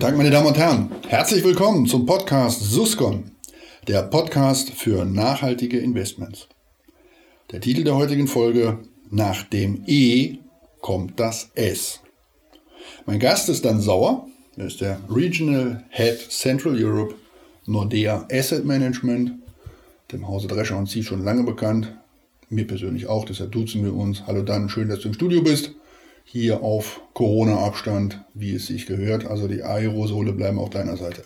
Guten Tag, meine Damen und Herren. Herzlich willkommen zum Podcast Suscon, der Podcast für nachhaltige Investments. Der Titel der heutigen Folge: Nach dem E kommt das S. Mein Gast ist Dan Sauer. Er ist der Regional Head Central Europe Nordea Asset Management, dem Hause Drescher und Sie schon lange bekannt. Mir persönlich auch, deshalb duzen wir uns. Hallo Dan, schön, dass du im Studio bist hier auf Corona-Abstand, wie es sich gehört. Also die Aerosole bleiben auf deiner Seite.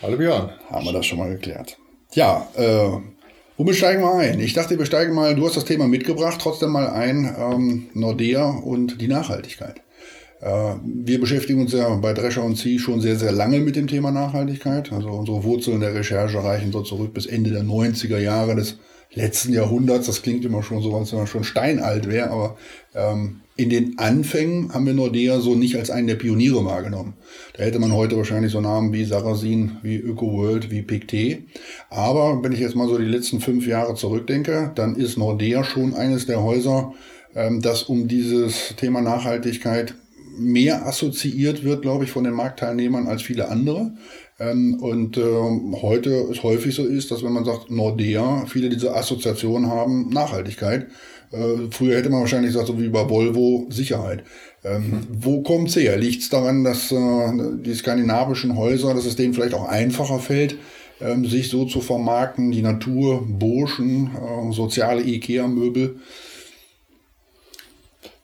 Hallo Björn. Haben wir das schon mal geklärt. Ja, äh, womit steigen wir ein? Ich dachte, wir steigen mal, du hast das Thema mitgebracht, trotzdem mal ein, ähm, Nordea und die Nachhaltigkeit. Äh, wir beschäftigen uns ja bei Drescher und Sie schon sehr, sehr lange mit dem Thema Nachhaltigkeit. Also unsere Wurzeln der Recherche reichen so zurück bis Ende der 90er Jahre des letzten Jahrhunderts. Das klingt immer schon so, als wenn man schon steinalt wäre, aber ähm, in den Anfängen haben wir Nordea so nicht als einen der Pioniere wahrgenommen. Da hätte man heute wahrscheinlich so Namen wie Sarasin, wie ÖkoWorld, wie PicT. Aber wenn ich jetzt mal so die letzten fünf Jahre zurückdenke, dann ist Nordea schon eines der Häuser, ähm, das um dieses Thema Nachhaltigkeit mehr assoziiert wird, glaube ich, von den Marktteilnehmern als viele andere. Ähm, und äh, heute es häufig so ist, dass wenn man sagt Nordea, viele diese Assoziationen haben, Nachhaltigkeit. Äh, früher hätte man wahrscheinlich gesagt, so wie bei Volvo, Sicherheit. Ähm, mhm. Wo kommt's her? Liegt es daran, dass äh, die skandinavischen Häuser, dass es denen vielleicht auch einfacher fällt, ähm, sich so zu vermarkten, die Natur, Burschen, äh, soziale Ikea-Möbel?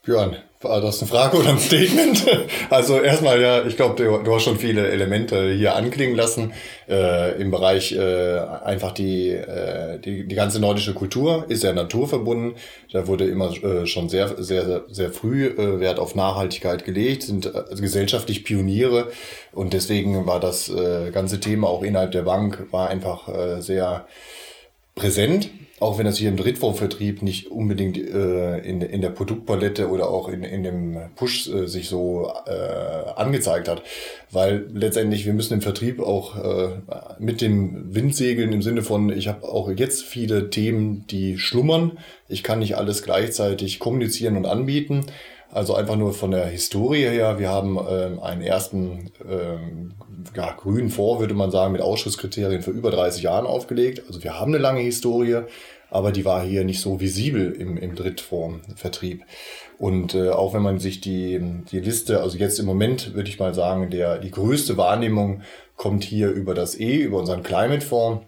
Björn, war das eine Frage oder ein Statement? Also erstmal, ja, ich glaube, du, du, hast schon viele Elemente hier anklingen lassen. Äh, Im Bereich äh, einfach die, äh, die, die ganze nordische Kultur ist ja naturverbunden. Da wurde immer äh, schon sehr, sehr, sehr früh äh, Wert auf Nachhaltigkeit gelegt, sind äh, gesellschaftlich Pioniere und deswegen war das äh, ganze Thema auch innerhalb der Bank war einfach äh, sehr präsent auch wenn das hier im Drittformvertrieb nicht unbedingt äh, in, in der Produktpalette oder auch in, in dem Push äh, sich so äh, angezeigt hat. Weil letztendlich, wir müssen im Vertrieb auch äh, mit dem Windsegeln im Sinne von, ich habe auch jetzt viele Themen, die schlummern. Ich kann nicht alles gleichzeitig kommunizieren und anbieten. Also einfach nur von der Historie her. Wir haben ähm, einen ersten ähm, ja, grünen Fonds, würde man sagen, mit Ausschusskriterien für über 30 Jahren aufgelegt. Also wir haben eine lange Historie, aber die war hier nicht so visibel im, im Drittformvertrieb. Und äh, auch wenn man sich die, die Liste, also jetzt im Moment würde ich mal sagen, der, die größte Wahrnehmung kommt hier über das E, über unseren Climate Fonds.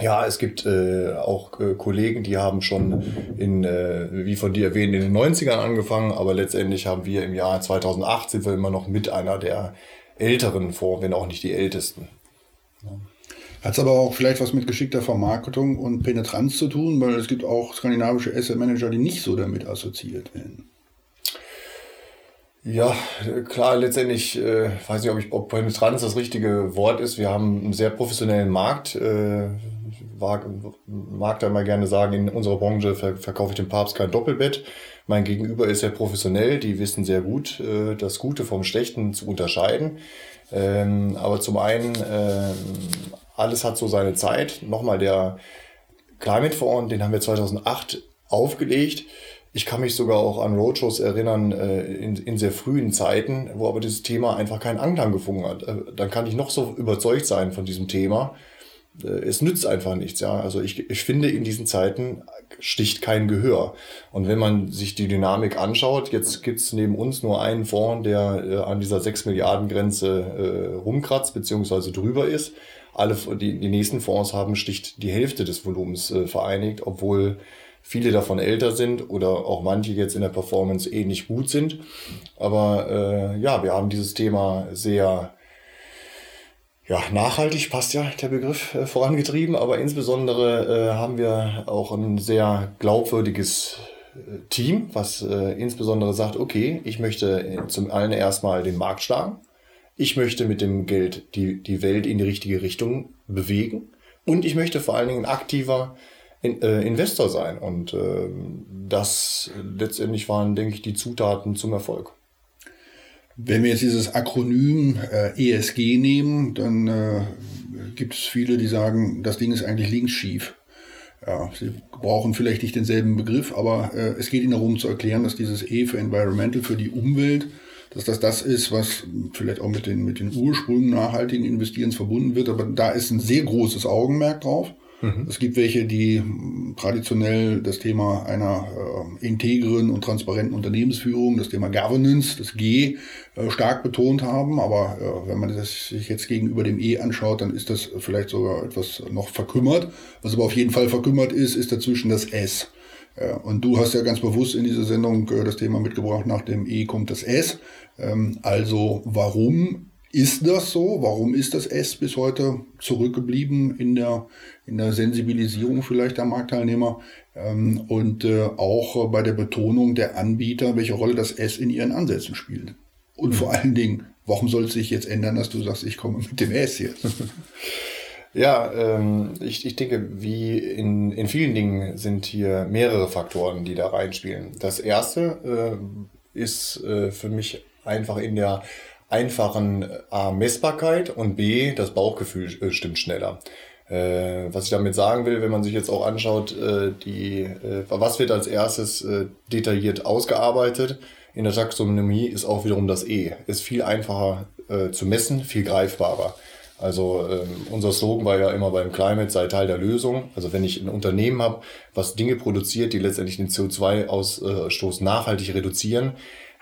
Ja, es gibt äh, auch äh, Kollegen, die haben schon in, äh, wie von dir erwähnt, in den 90ern angefangen, aber letztendlich haben wir im Jahr 2008 sind wir immer noch mit einer der älteren Fonds, wenn auch nicht die ältesten. Hat es aber auch vielleicht was mit geschickter Vermarktung und Penetranz zu tun, weil es gibt auch skandinavische Asset Manager, die nicht so damit assoziiert werden. Ja, klar, letztendlich, äh, weiß nicht, ob, ich, ob Penetranz das richtige Wort ist. Wir haben einen sehr professionellen Markt. Äh, mag, mag da mal gerne sagen, in unserer Branche verkaufe ich dem Papst kein Doppelbett. Mein Gegenüber ist sehr professionell, die wissen sehr gut, äh, das Gute vom Schlechten zu unterscheiden. Ähm, aber zum einen, äh, alles hat so seine Zeit. Nochmal der Climate Fonds, den haben wir 2008 aufgelegt. Ich kann mich sogar auch an Roadshows erinnern äh, in, in sehr frühen Zeiten, wo aber dieses Thema einfach keinen Anklang gefunden hat. Äh, dann kann ich noch so überzeugt sein von diesem Thema es nützt einfach nichts, ja. Also ich, ich finde, in diesen Zeiten sticht kein Gehör. Und wenn man sich die Dynamik anschaut, jetzt gibt's neben uns nur einen Fonds, der äh, an dieser 6 Milliarden Grenze äh, rumkratzt, beziehungsweise drüber ist. Alle die, die nächsten Fonds haben sticht die Hälfte des Volumens äh, vereinigt, obwohl viele davon älter sind oder auch manche jetzt in der Performance ähnlich gut sind. Aber äh, ja, wir haben dieses Thema sehr ja, nachhaltig passt ja der Begriff äh, vorangetrieben, aber insbesondere äh, haben wir auch ein sehr glaubwürdiges äh, Team, was äh, insbesondere sagt, okay, ich möchte äh, zum einen erstmal den Markt schlagen, ich möchte mit dem Geld die, die Welt in die richtige Richtung bewegen. Und ich möchte vor allen Dingen ein aktiver in, äh, Investor sein. Und äh, das letztendlich waren, denke ich, die Zutaten zum Erfolg. Wenn wir jetzt dieses Akronym äh, ESG nehmen, dann äh, gibt es viele, die sagen, das Ding ist eigentlich links schief. Ja, sie brauchen vielleicht nicht denselben Begriff, aber äh, es geht ihnen darum zu erklären, dass dieses E für Environmental, für die Umwelt, dass das das ist, was vielleicht auch mit den, mit den Ursprüngen nachhaltigen Investierens verbunden wird. Aber da ist ein sehr großes Augenmerk drauf. Mhm. Es gibt welche, die traditionell das Thema einer äh, integren und transparenten Unternehmensführung, das Thema Governance, das G, äh, stark betont haben. Aber äh, wenn man das sich jetzt gegenüber dem E anschaut, dann ist das vielleicht sogar etwas noch verkümmert. Was aber auf jeden Fall verkümmert ist, ist dazwischen das S. Ja, und du hast ja ganz bewusst in dieser Sendung äh, das Thema mitgebracht, nach dem E kommt das S. Ähm, also warum ist das so? Warum ist das S bis heute zurückgeblieben in der, in der Sensibilisierung vielleicht der Marktteilnehmer ähm, und äh, auch bei der Betonung der Anbieter, welche Rolle das S in ihren Ansätzen spielt? Und mhm. vor allen Dingen, warum soll es sich jetzt ändern, dass du sagst, ich komme mit dem S jetzt? Ja, ähm, ich, ich denke, wie in, in vielen Dingen sind hier mehrere Faktoren, die da reinspielen. Das erste äh, ist äh, für mich einfach in der einfachen A, Messbarkeit und B, das Bauchgefühl äh, stimmt schneller. Äh, was ich damit sagen will, wenn man sich jetzt auch anschaut, äh, die, äh, was wird als erstes äh, detailliert ausgearbeitet, in der Taxonomie ist auch wiederum das E. Ist viel einfacher äh, zu messen, viel greifbarer. Also ähm, unser Slogan war ja immer beim Climate sei Teil der Lösung. Also wenn ich ein Unternehmen habe, was Dinge produziert, die letztendlich den CO2-Ausstoß nachhaltig reduzieren,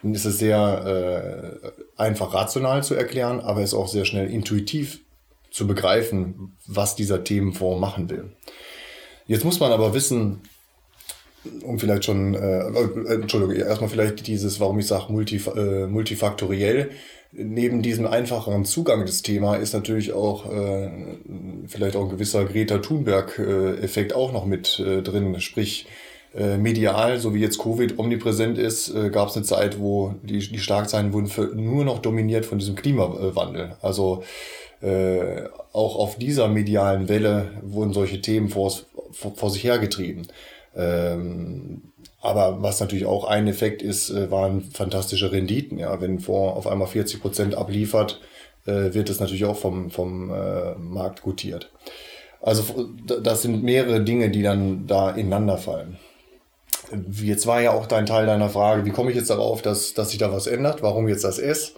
dann ist es sehr äh, einfach rational zu erklären, aber es ist auch sehr schnell intuitiv zu begreifen, was dieser Themenfonds machen will. Jetzt muss man aber wissen, um vielleicht schon, äh, äh, Entschuldigung, erstmal vielleicht dieses, warum ich sage multif äh, multifaktoriell, neben diesem einfacheren Zugang des Thema ist natürlich auch äh, vielleicht auch ein gewisser Greta Thunberg-Effekt auch noch mit äh, drin. Sprich, äh, medial, so wie jetzt Covid omnipräsent ist, äh, gab es eine Zeit, wo die, die Schlagzeilen wurden für, nur noch dominiert von diesem Klimawandel. Also äh, auch auf dieser medialen Welle wurden solche Themen vor, vor, vor sich hergetrieben. Ähm, aber was natürlich auch ein Effekt ist, äh, waren fantastische Renditen. Ja, wenn vor auf einmal 40 Prozent abliefert, äh, wird es natürlich auch vom, vom äh, Markt gutiert. Also das sind mehrere Dinge, die dann da ineinander fallen. Jetzt war ja auch dein Teil deiner Frage, wie komme ich jetzt darauf, dass, dass sich da was ändert? Warum jetzt das S?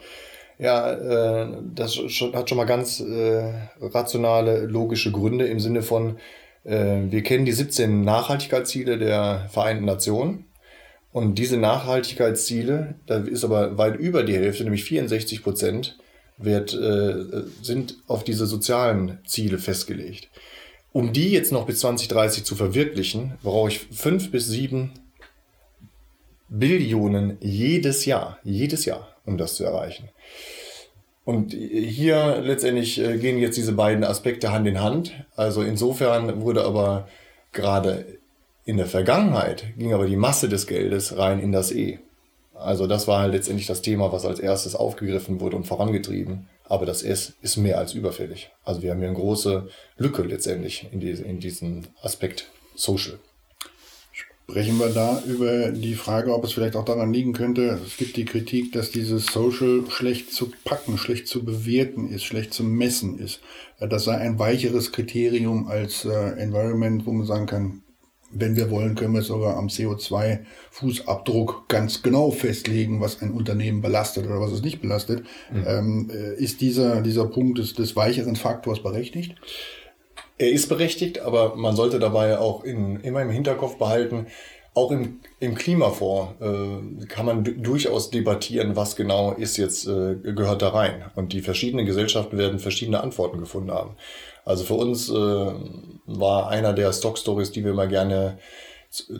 Ja, äh, das hat schon mal ganz äh, rationale, logische Gründe im Sinne von, äh, wir kennen die 17 Nachhaltigkeitsziele der Vereinten Nationen. Und diese Nachhaltigkeitsziele, da ist aber weit über die Hälfte, nämlich 64 Prozent, wird, äh, sind auf diese sozialen Ziele festgelegt. Um die jetzt noch bis 2030 zu verwirklichen, brauche ich fünf bis sieben Billionen jedes Jahr, jedes Jahr, um das zu erreichen. Und hier letztendlich äh, gehen jetzt diese beiden Aspekte Hand in Hand. Also insofern wurde aber gerade in der Vergangenheit ging aber die Masse des Geldes rein in das E. Also das war halt letztendlich das Thema, was als erstes aufgegriffen wurde und vorangetrieben. Aber das S ist mehr als überfällig. Also wir haben hier eine große Lücke letztendlich in, diese, in diesem Aspekt Social. Sprechen wir da über die Frage, ob es vielleicht auch daran liegen könnte, es gibt die Kritik, dass dieses Social schlecht zu packen, schlecht zu bewerten ist, schlecht zu messen ist. Das sei ein weicheres Kriterium als äh, Environment, wo man sagen kann, wenn wir wollen, können wir sogar am CO2-Fußabdruck ganz genau festlegen, was ein Unternehmen belastet oder was es nicht belastet. Mhm. Ähm, äh, ist dieser, dieser Punkt des, des weicheren Faktors berechtigt? Er ist berechtigt, aber man sollte dabei auch in, immer im Hinterkopf behalten, auch im, im Klimafonds äh, kann man durchaus debattieren, was genau ist jetzt, äh, gehört da rein. Und die verschiedenen Gesellschaften werden verschiedene Antworten gefunden haben. Also für uns äh, war einer der Stock-Stories, die wir mal gerne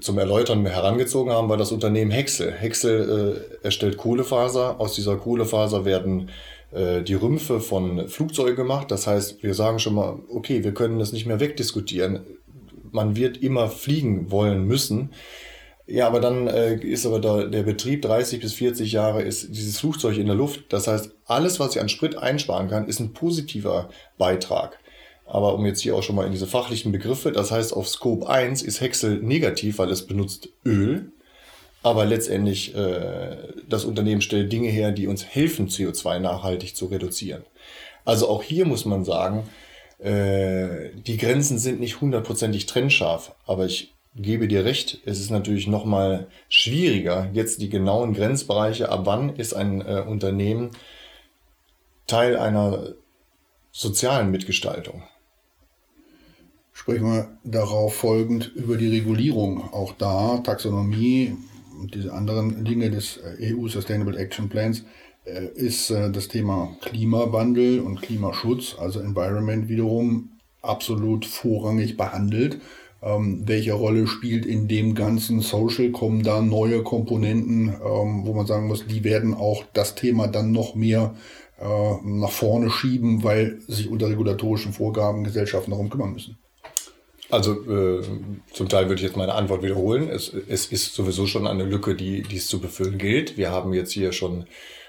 zum Erläutern herangezogen haben, war das Unternehmen Hexel. Hexel äh, erstellt Kohlefaser. Aus dieser Kohlefaser werden äh, die Rümpfe von Flugzeugen gemacht. Das heißt, wir sagen schon mal, okay, wir können das nicht mehr wegdiskutieren. Man wird immer fliegen wollen müssen. Ja, aber dann äh, ist aber da, der Betrieb 30 bis 40 Jahre ist dieses Flugzeug in der Luft. Das heißt, alles, was ich an Sprit einsparen kann, ist ein positiver Beitrag. Aber um jetzt hier auch schon mal in diese fachlichen Begriffe, das heißt, auf Scope 1 ist Hexel negativ, weil es benutzt Öl. Aber letztendlich, äh, das Unternehmen stellt Dinge her, die uns helfen, CO2 nachhaltig zu reduzieren. Also auch hier muss man sagen, äh, die Grenzen sind nicht hundertprozentig trennscharf. Aber ich gebe dir recht, es ist natürlich nochmal schwieriger, jetzt die genauen Grenzbereiche, ab wann ist ein äh, Unternehmen Teil einer sozialen Mitgestaltung. Sprechen wir darauf folgend über die Regulierung. Auch da Taxonomie diese anderen Dinge des äh, EU Sustainable Action Plans äh, ist äh, das Thema Klimawandel und Klimaschutz, also Environment wiederum absolut vorrangig behandelt. Ähm, welche Rolle spielt in dem ganzen Social? Kommen da neue Komponenten, ähm, wo man sagen muss, die werden auch das Thema dann noch mehr äh, nach vorne schieben, weil sich unter regulatorischen Vorgaben Gesellschaften darum kümmern müssen? Also äh, zum Teil würde ich jetzt meine Antwort wiederholen. Es, es ist sowieso schon eine Lücke, die, es zu befüllen gilt. Wir haben jetzt hier schon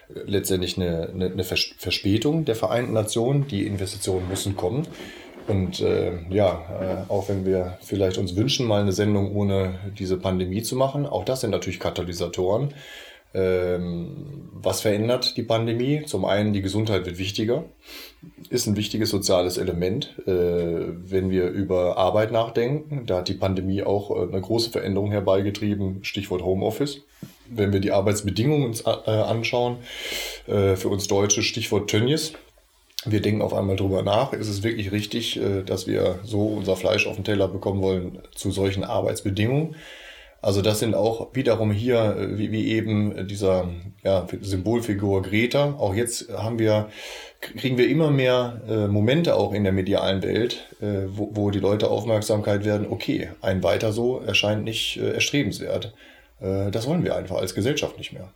äh, letztendlich eine, eine, eine Verspätung der Vereinten Nationen. Die Investitionen müssen kommen. Und äh, ja, äh, auch wenn wir vielleicht uns wünschen, mal eine Sendung ohne diese Pandemie zu machen, auch das sind natürlich Katalysatoren. Ähm, was verändert die Pandemie? Zum einen, die Gesundheit wird wichtiger, ist ein wichtiges soziales Element. Äh, wenn wir über Arbeit nachdenken, da hat die Pandemie auch äh, eine große Veränderung herbeigetrieben, Stichwort Homeoffice. Wenn wir die Arbeitsbedingungen uns äh, anschauen, äh, für uns Deutsche Stichwort Tönnies, wir denken auf einmal drüber nach, ist es wirklich richtig, dass wir so unser Fleisch auf den Teller bekommen wollen zu solchen Arbeitsbedingungen. Also das sind auch wiederum hier, äh, wie, wie eben dieser ja, Symbolfigur Greta. Auch jetzt haben wir, kriegen wir immer mehr äh, Momente auch in der medialen Welt, äh, wo, wo die Leute Aufmerksamkeit werden, okay, ein weiter so erscheint nicht äh, erstrebenswert. Äh, das wollen wir einfach als Gesellschaft nicht mehr.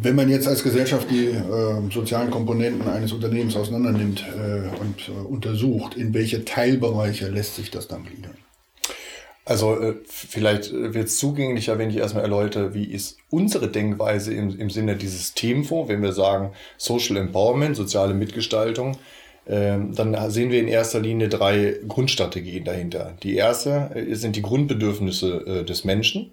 Wenn man jetzt als Gesellschaft die äh, sozialen Komponenten eines Unternehmens auseinandernimmt äh, und äh, untersucht, in welche Teilbereiche lässt sich das dann gliedern? Also äh, vielleicht wird es zugänglicher, wenn ich erstmal erläutere, wie ist unsere Denkweise im, im Sinne dieses Themenfonds, wenn wir sagen Social Empowerment, soziale Mitgestaltung, ähm, dann sehen wir in erster Linie drei Grundstrategien dahinter. Die erste äh, sind die Grundbedürfnisse äh, des Menschen.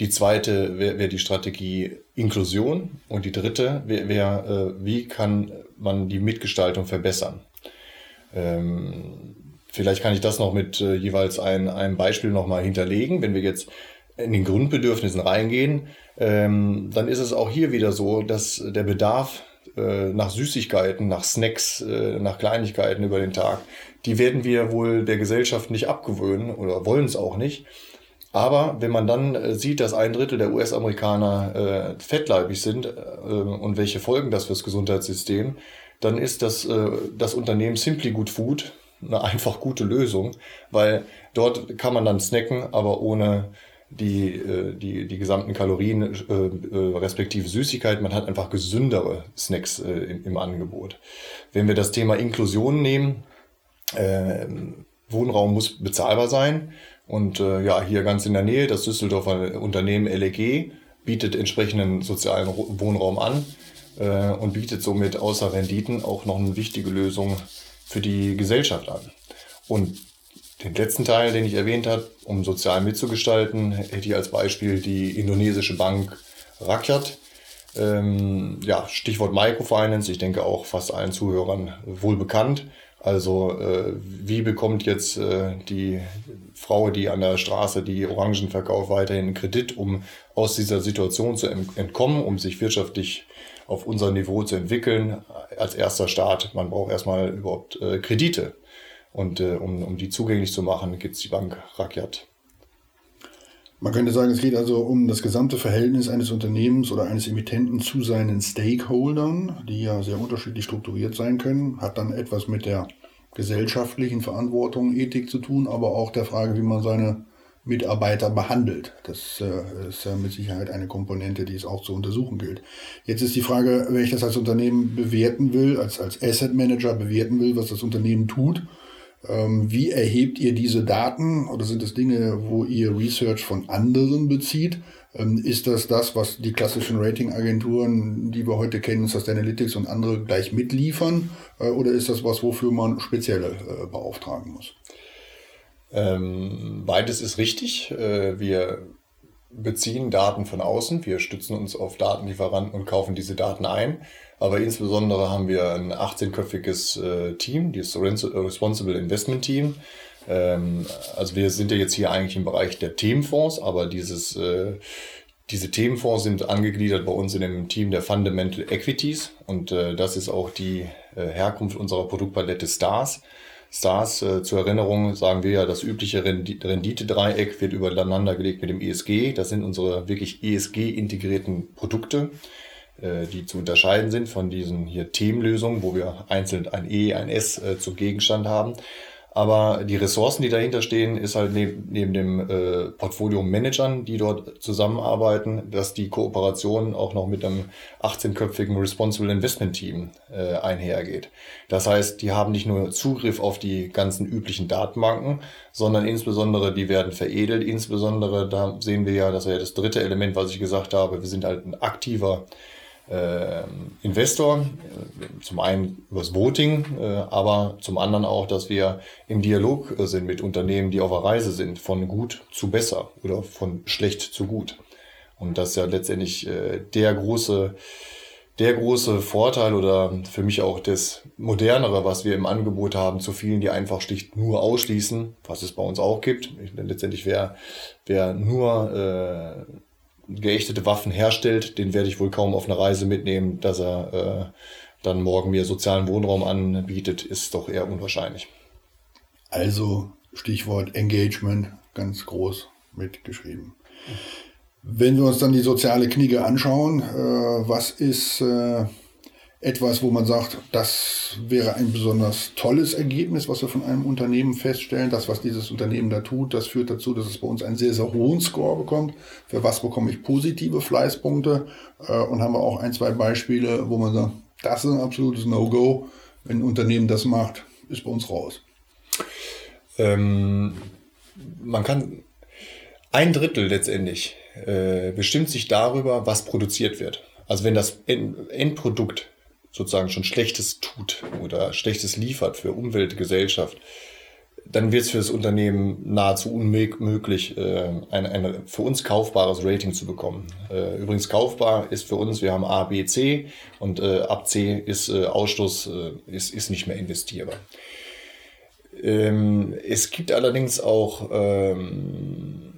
Die zweite wäre wär die Strategie Inklusion und die dritte wäre, wär, äh, wie kann man die Mitgestaltung verbessern. Ähm, vielleicht kann ich das noch mit äh, jeweils ein, einem Beispiel nochmal hinterlegen. Wenn wir jetzt in den Grundbedürfnissen reingehen, ähm, dann ist es auch hier wieder so, dass der Bedarf äh, nach Süßigkeiten, nach Snacks, äh, nach Kleinigkeiten über den Tag, die werden wir wohl der Gesellschaft nicht abgewöhnen oder wollen es auch nicht. Aber wenn man dann äh, sieht, dass ein Drittel der US-Amerikaner äh, fettleibig sind äh, und welche Folgen das fürs Gesundheitssystem, dann ist das, äh, das Unternehmen Simply Good Food eine einfach gute Lösung, weil dort kann man dann snacken, aber ohne die, äh, die, die gesamten Kalorien äh, äh, respektive Süßigkeit. Man hat einfach gesündere Snacks im, im Angebot. Wenn wir das Thema Inklusion nehmen, äh, Wohnraum muss bezahlbar sein. Und ja, hier ganz in der Nähe, das Düsseldorfer Unternehmen LEG bietet entsprechenden sozialen Wohnraum an und bietet somit außer Renditen auch noch eine wichtige Lösung für die Gesellschaft an. Und den letzten Teil, den ich erwähnt habe, um sozial mitzugestalten, hätte ich als Beispiel die indonesische Bank Rakyat. Ähm, ja, Stichwort Microfinance, ich denke auch fast allen Zuhörern wohl bekannt. Also äh, wie bekommt jetzt äh, die Frau, die an der Straße die Orangen verkauft, weiterhin einen Kredit, um aus dieser Situation zu entkommen, um sich wirtschaftlich auf unser Niveau zu entwickeln? Als erster Start, man braucht erstmal überhaupt äh, Kredite. Und äh, um, um die zugänglich zu machen, gibt es die Bank Rakyat. Man könnte sagen, es geht also um das gesamte Verhältnis eines Unternehmens oder eines Emittenten zu seinen Stakeholdern, die ja sehr unterschiedlich strukturiert sein können, hat dann etwas mit der gesellschaftlichen Verantwortung, Ethik zu tun, aber auch der Frage, wie man seine Mitarbeiter behandelt. Das äh, ist ja mit Sicherheit eine Komponente, die es auch zu untersuchen gilt. Jetzt ist die Frage, wenn ich das als Unternehmen bewerten will, als, als Asset Manager bewerten will, was das Unternehmen tut, ähm, wie erhebt ihr diese Daten oder sind das Dinge, wo ihr Research von anderen bezieht? Ähm, ist das das, was die klassischen Ratingagenturen, die wir heute kennen, Sustainalytics und andere gleich mitliefern? Äh, oder ist das was, wofür man spezielle äh, beauftragen muss? Ähm, beides ist richtig. Äh, wir beziehen Daten von außen. Wir stützen uns auf Datenlieferanten und kaufen diese Daten ein. Aber insbesondere haben wir ein 18-köpfiges äh, Team, das Responsible Investment Team, Ähm, also wir sind ja jetzt hier eigentlich im Bereich der Themenfonds, aber dieses, äh, diese Themenfonds sind angegliedert bei uns in dem Team der Fundamental Equities und äh, das ist auch die äh, Herkunft unserer Produktpalette Stars. Stars, äh, zur Erinnerung sagen wir ja, das übliche Rendite-Dreieck wird übereinander gelegt mit dem ESG. Das sind unsere wirklich ESG-integrierten Produkte, äh, die zu unterscheiden sind von diesen hier Themenlösungen, wo wir einzeln ein E, ein S äh, zum Gegenstand haben. Aber die Ressourcen, die dahinter stehen, ist halt neben, neben dem äh, Portfolio-Managern, die dort zusammenarbeiten, dass die Kooperation auch noch mit einem 18-köpfigen Responsible Investment Team äh, einhergeht. Das heißt, die haben nicht nur Zugriff auf die ganzen üblichen Datenbanken, sondern insbesondere die werden veredelt. Insbesondere da sehen wir ja, das wäre das dritte Element, was ich gesagt habe. Wir sind halt ein aktiver äh, Investor, äh, zum einen übers Voting, äh, aber zum anderen auch, dass wir im Dialog äh, sind mit Unternehmen, die auf der Reise sind, von gut zu besser oder von schlecht zu gut. Und das ist ja letztendlich äh, der große, der große Vorteil oder für mich auch das modernere, was wir im Angebot haben, zu vielen, die einfach schlicht nur ausschließen, was es bei uns auch gibt. Letztendlich wer, wer nur äh, geächtete Waffen herstellt, den werde ich wohl kaum auf eine Reise mitnehmen, dass er äh, dann morgen mir sozialen Wohnraum anbietet, ist doch eher unwahrscheinlich. Also Stichwort Engagement ganz groß mitgeschrieben. Wenn wir uns dann die soziale Knigge anschauen, äh, was ist äh, etwas, wo man sagt, das wäre ein besonders tolles Ergebnis, was wir von einem Unternehmen feststellen. Das, was dieses Unternehmen da tut, das führt dazu, dass es bei uns einen sehr, sehr hohen Score bekommt. Für was bekomme ich positive Fleißpunkte? Äh, und haben wir auch ein, zwei Beispiele, wo man sagt, das ist ein absolutes No-Go. Wenn ein Unternehmen das macht, ist bei uns raus. Ähm, man kann ein Drittel letztendlich äh, bestimmt sich darüber, was produziert wird. Also wenn das Endprodukt sozusagen schon Schlechtes tut oder Schlechtes liefert für Umwelt, Gesellschaft, dann wird es für das Unternehmen nahezu unmöglich, äh, ein, ein für uns kaufbares Rating zu bekommen. Äh, übrigens kaufbar ist für uns, wir haben A, B, C und äh, ab C ist äh, Ausstoß, äh, ist, ist nicht mehr investierbar. Ähm, es gibt allerdings auch ähm,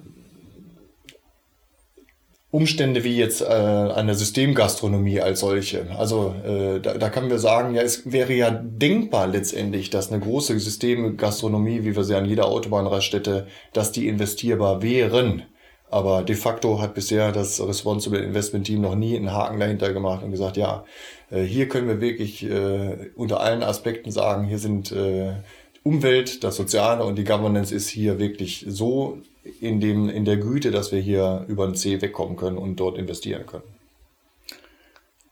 Umstände wie jetzt äh, eine Systemgastronomie als solche. Also äh, da, da können wir sagen, ja, es wäre ja denkbar letztendlich, dass eine große Systemgastronomie, wie wir sie an jeder Autobahnraststätte, dass die investierbar wären. Aber de facto hat bisher das Responsible Investment Team noch nie einen Haken dahinter gemacht und gesagt, ja, äh, hier können wir wirklich äh, unter allen Aspekten sagen, hier sind äh, Umwelt, das Soziale und die Governance ist hier wirklich so in, dem, in der Güte, dass wir hier über den C wegkommen können und dort investieren können.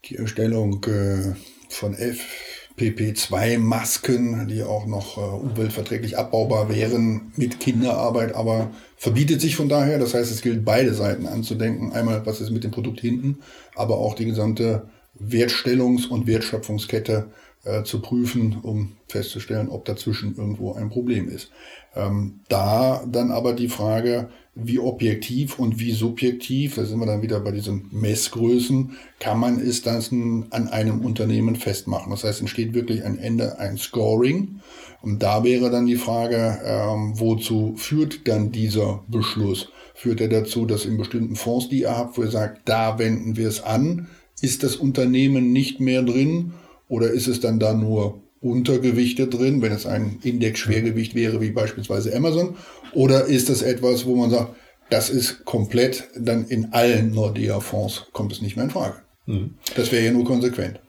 Die Erstellung äh, von FPP2-Masken, die auch noch äh, umweltverträglich abbaubar wären mit Kinderarbeit, aber verbietet sich von daher. Das heißt, es gilt beide Seiten anzudenken. Einmal, was ist mit dem Produkt hinten, aber auch die gesamte Wertstellungs- und Wertschöpfungskette äh, zu prüfen, um festzustellen, ob dazwischen irgendwo ein Problem ist. Ähm, da dann aber die Frage, wie objektiv und wie subjektiv, da sind wir dann wieder bei diesen Messgrößen, kann man es dann an einem Unternehmen festmachen. Das heißt, entsteht wirklich ein Ende, ein Scoring. Und da wäre dann die Frage, ähm, wozu führt dann dieser Beschluss? Führt er dazu, dass in bestimmten Fonds, die ihr habt, wo ihr sagt, da wenden wir es an, ist das Unternehmen nicht mehr drin? Oder ist es dann da nur Untergewichte drin, wenn es ein Index-Schwergewicht wäre, wie beispielsweise Amazon? Oder ist das etwas, wo man sagt, das ist komplett dann in allen Nordea-Fonds, kommt es nicht mehr in Frage? Mhm. Das wäre ja nur konsequent.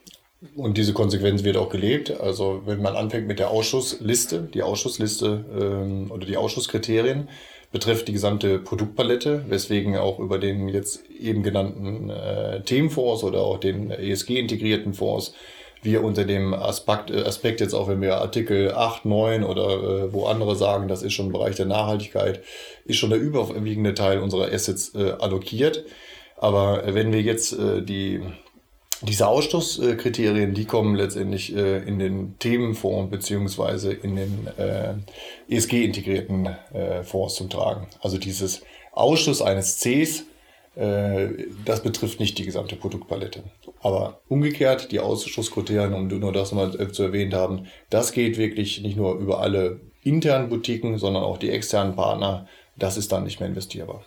Und diese Konsequenz wird auch gelebt. Also wenn man anfängt mit der Ausschussliste, die Ausschussliste ähm, oder die Ausschusskriterien betrifft die gesamte Produktpalette, weswegen auch über den jetzt eben genannten äh, Themenfonds oder auch den ESG-integrierten Fonds wir unter dem Aspekt, äh, Aspekt jetzt auch, wenn wir Artikel 8, 9 oder äh, wo andere sagen, das ist schon im Bereich der Nachhaltigkeit, ist schon der überwiegende Teil unserer Assets äh, allokiert. Aber wenn wir jetzt äh, die, diese Ausstoßkriterien, die kommen letztendlich äh, in den Themenfonds beziehungsweise in den äh, ESG-integrierten äh, Fonds zum Tragen. Also dieses Ausstoß eines Cs äh, das betrifft nicht die gesamte Produktpalette. Aber umgekehrt, die Ausschusskriterien, um nur das mal äh, zu erwähnt haben, das geht wirklich nicht nur über alle internen Boutiquen, sondern auch die externen Partner, das ist dann nicht mehr investierbar.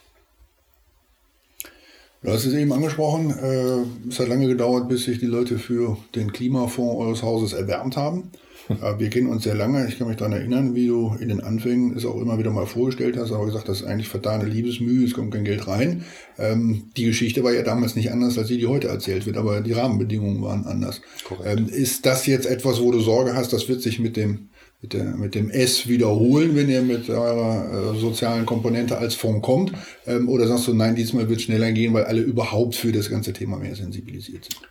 Du hast es eben angesprochen, äh, es hat lange gedauert, bis sich die Leute für den Klimafonds eures Hauses erwärmt haben. Äh, wir kennen uns sehr lange. Ich kann mich daran erinnern, wie du in den Anfängen es auch immer wieder mal vorgestellt hast, aber gesagt, das ist eigentlich vertane Liebesmühe, es kommt kein Geld rein. Ähm, die Geschichte war ja damals nicht anders, als die, die heute erzählt wird, aber die Rahmenbedingungen waren anders. Ähm, ist das jetzt etwas, wo du Sorge hast, das wird sich mit dem mit, der, mit dem S wiederholen, wenn ihr mit eurer äh, sozialen Komponente als Fonds kommt? Ähm, oder sagst du, nein, diesmal wird es schneller gehen, weil alle überhaupt für das ganze Thema mehr sensibilisiert sind?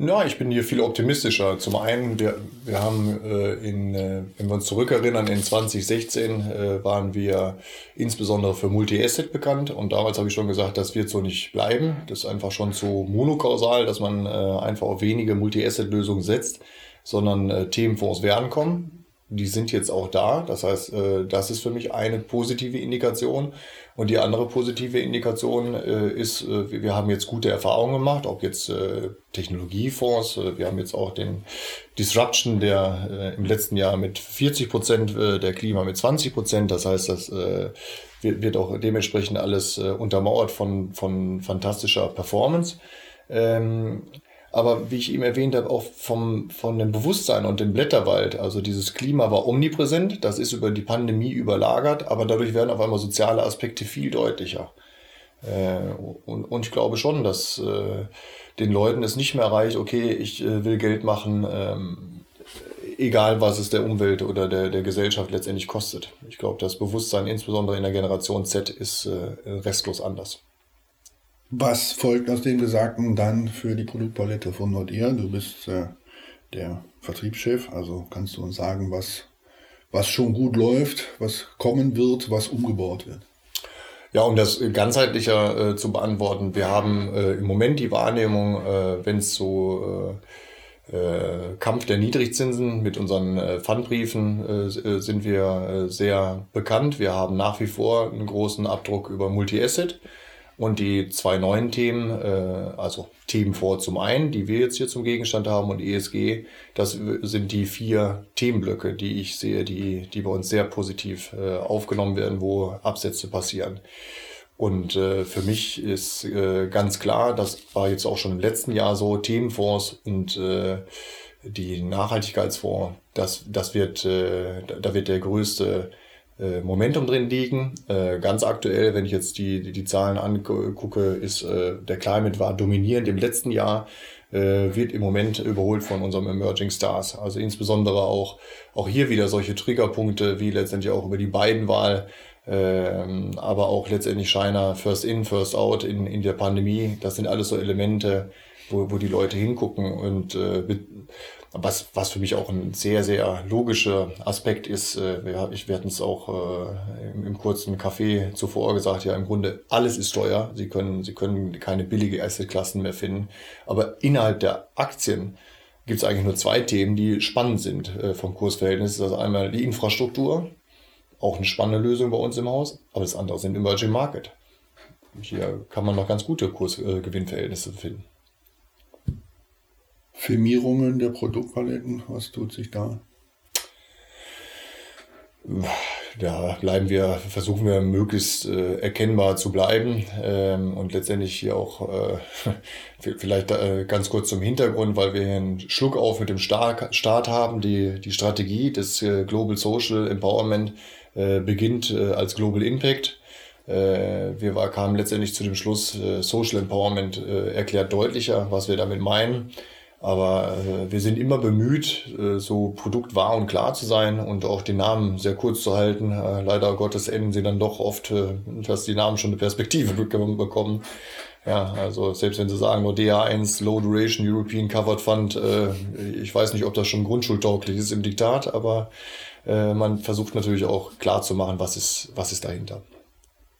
Ja, ich bin hier viel optimistischer. Zum einen, wir, wir haben äh, in, äh, wenn wir uns zurückerinnern, in 2016 äh, waren wir insbesondere für Multi-Asset bekannt und damals habe ich schon gesagt, das wird so nicht bleiben. Das ist einfach schon zu monokausal, dass man äh, einfach auf wenige Multi-Asset-Lösungen setzt, sondern äh, Themenfonds werden kommen die sind jetzt auch da. Das heißt, äh, das ist für mich eine positive Indikation. Und die andere positive Indikation äh, ist, äh, wir haben jetzt gute Erfahrungen gemacht, ob jetzt Technologiefonds, wir haben jetzt auch den Disruption, der im letzten Jahr mit 40 Prozent, der Klima mit 20 Prozent. Das heißt, das wird auch dementsprechend alles untermauert von, von fantastischer Performance. Aber wie ich eben erwähnt habe, auch vom, von dem Bewusstsein und dem Blätterwald. Also dieses Klima war omnipräsent, das ist über die Pandemie überlagert, aber dadurch werden auf einmal soziale Aspekte viel deutlicher. Äh, und, und ich glaube schon, dass äh, den Leuten es nicht mehr reicht, okay, ich äh, will Geld machen, ähm, egal was es der Umwelt oder der, der Gesellschaft letztendlich kostet. Ich glaube, das Bewusstsein insbesondere in der Generation Z ist äh, restlos anders. Was folgt aus dem Gesagten dann für die Produktpalette von Nordia? Du bist äh, der Vertriebschef, also kannst du uns sagen, was, was schon gut läuft, was kommen wird, was umgebaut wird? Ja, um das ganzheitlicher äh, zu beantworten, wir haben äh, im Moment die Wahrnehmung, äh, wenn es so äh, äh, Kampf der Niedrigzinsen mit unseren Pfandbriefen sind wir sehr bekannt. Wir haben nach wie vor einen großen Abdruck über Multi-Asset. Und die zwei neuen Themen, äh, also Themen vor zum einen, die wir jetzt hier zum Gegenstand haben und ESG, das sind die vier Themenblöcke, die ich sehe, die, die bei uns sehr positiv äh, aufgenommen werden, wo Absätze passieren. Und äh, für mich ist äh, ganz klar, das war jetzt auch schon im letzten Jahr so, Themenfonds und äh, die Nachhaltigkeitsfonds, das, das wird, äh, da wird der größte äh, Momentum drin liegen. Äh, ganz aktuell, wenn ich jetzt die, die, die Zahlen angucke, ist äh, der Climate war dominierend im letzten Jahr, äh, wird im Moment überholt von unserem Emerging Stars. Also insbesondere auch, auch hier wieder solche Triggerpunkte, wie letztendlich auch über die beiden Wahl, ähm, aber auch letztendlich China First In, First Out in, in der Pandemie. Das sind alles so Elemente, wo, wo die Leute hingucken und äh, was, was für mich auch ein sehr, sehr logischer Aspekt ist, äh, wir, ich, hatten es auch äh, im, im kurzen Café zuvor gesagt, ja, im Grunde alles ist teuer. Sie können, Sie können keine billige Assetklassen mehr finden. Aber innerhalb der Aktien gibt es eigentlich nur zwei Themen, die spannend sind äh, vom Kursverhältnis. Das ist einmal die Infrastruktur, auch eine spannende Lösung bei uns im Haus, aber das andere sind Emerging Market. Hier kann man noch ganz gute Kursgewinnverhältnisse finden. Firmierungen der Produktpaletten, was tut sich da? Da bleiben wir, versuchen wir möglichst äh, erkennbar zu bleiben ähm, und letztendlich hier auch äh, vielleicht äh, ganz kurz zum Hintergrund, weil wir hier einen Schluck auf mit dem Start, Start haben. Die, die Strategie des äh, Global Social Empowerment äh, beginnt äh, als Global Impact. Wir war, kamen letztendlich zu dem Schluss, Social Empowerment erklärt deutlicher, was wir damit meinen. Aber äh, wir sind immer bemüht, äh, so produktwahr und klar zu sein und auch den Namen sehr kurz zu halten. Äh, leider Gottes enden sie dann doch oft, äh, dass die Namen schon eine Perspektive bekommen. Ja, also selbst wenn sie sagen nur DA1 Low Duration European Covered Fund, äh, ich weiß nicht, ob das schon grundschultauglich ist im Diktat, aber äh, man versucht natürlich auch klar zu machen, was ist, was ist dahinter.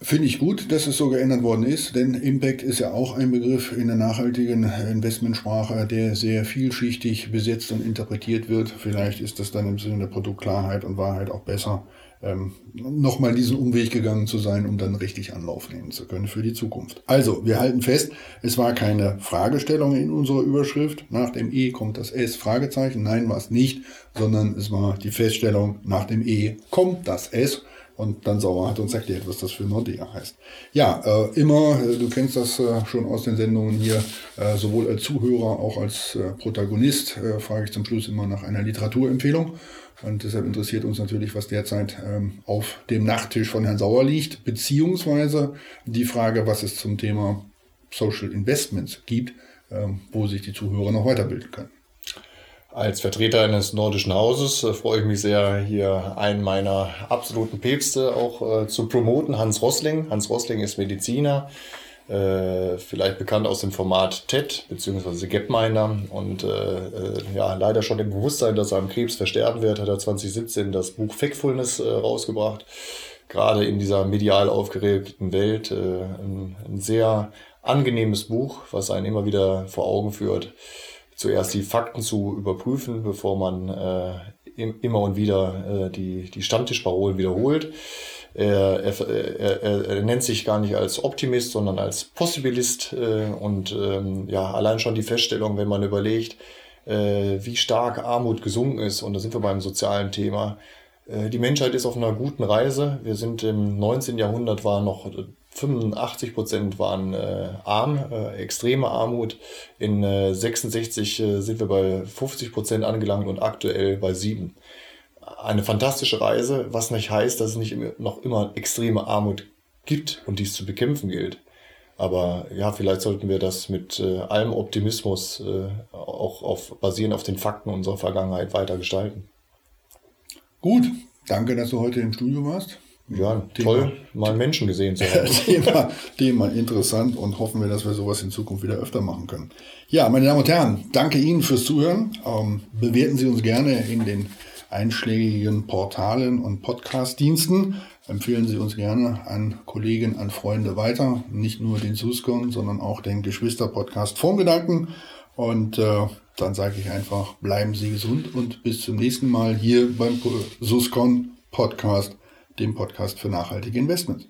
Finde ich gut, dass es so geändert worden ist, denn Impact ist ja auch ein Begriff in der nachhaltigen Investmentsprache, der sehr vielschichtig besetzt und interpretiert wird. Vielleicht ist das dann im Sinne der Produktklarheit und Wahrheit auch besser, ähm, nochmal diesen Umweg gegangen zu sein, um dann richtig Anlauf nehmen zu können für die Zukunft. Also, wir halten fest, es war keine Fragestellung in unserer Überschrift. Nach dem E kommt das S, Fragezeichen. Nein, war es nicht, sondern es war die Feststellung, nach dem E kommt das S. Und dann Sauer hat uns erklärt, was das für Nordea heißt. Ja, äh, immer, äh, du kennst das äh, schon aus den Sendungen hier, äh, sowohl als Zuhörer, auch als äh, Protagonist, äh, frage ich zum Schluss immer nach einer Literaturempfehlung. Und deshalb interessiert uns natürlich, was derzeit ähm, auf dem Nachttisch von Herrn Sauer liegt, beziehungsweise die Frage, was es zum Thema Social Investments gibt, ähm, wo sich die Zuhörer noch weiterbilden können. Als Vertreter eines nordischen Hauses äh, freue ich mich sehr, hier einen meiner absoluten Päpste auch äh, zu promoten, Hans Rossling. Hans Rossling ist Mediziner, äh, vielleicht bekannt aus dem Format TED bzw. Gapminder und äh, äh, ja, leider schon im Bewusstsein, dass er am Krebs versterben wird, hat er 2017 das Buch Factfulness rausgebracht. Gerade in dieser medial aufgeregten Welt ein, ein sehr angenehmes Buch, was einen immer wieder vor Augen führt zuerst die Fakten zu überprüfen, bevor man äh, immer und wieder äh, die, die Stammtischparolen wiederholt. Er, er, er, er nennt sich gar nicht als Optimist, sondern als Possibilist. Äh, und ähm, ja, allein schon die Feststellung, wenn man überlegt, äh, wie stark Armut gesunken ist, und da sind wir beim sozialen Thema. Äh, die Menschheit ist auf einer guten Reise. Wir sind im 19. Jahrhundert war noch 85 Prozent waren äh, arm, äh, extreme Armut. In äh, 66 äh, sind wir bei 50 Prozent angelangt und aktuell bei 7. Eine fantastische Reise, was nicht heißt, dass es nicht noch immer extreme Armut gibt und dies zu bekämpfen gilt. Aber ja, vielleicht sollten wir das mit äh, allem Optimismus äh, auch auf, basierend auf den Fakten unserer Vergangenheit weiter gestalten. Gut, danke, dass du heute im Studio warst. Ja, Thema, toll, mal Menschen gesehen zu haben. Thema, Thema interessant und hoffen wir, dass wir sowas in Zukunft wieder öfter machen können. Ja, meine Damen und Herren, danke Ihnen fürs Zuhören. Ähm, bewerten Sie uns gerne in den einschlägigen Portalen und Podcast-Diensten. Empfehlen Sie uns gerne an Kollegen, an Freunde weiter. Nicht nur den Suscon, sondern auch den Geschwister-Podcast Formgedanken. Und äh, dann sage ich einfach, bleiben Sie gesund und bis zum nächsten Mal hier beim Suscon Podcast dem Podcast für nachhaltige Investments.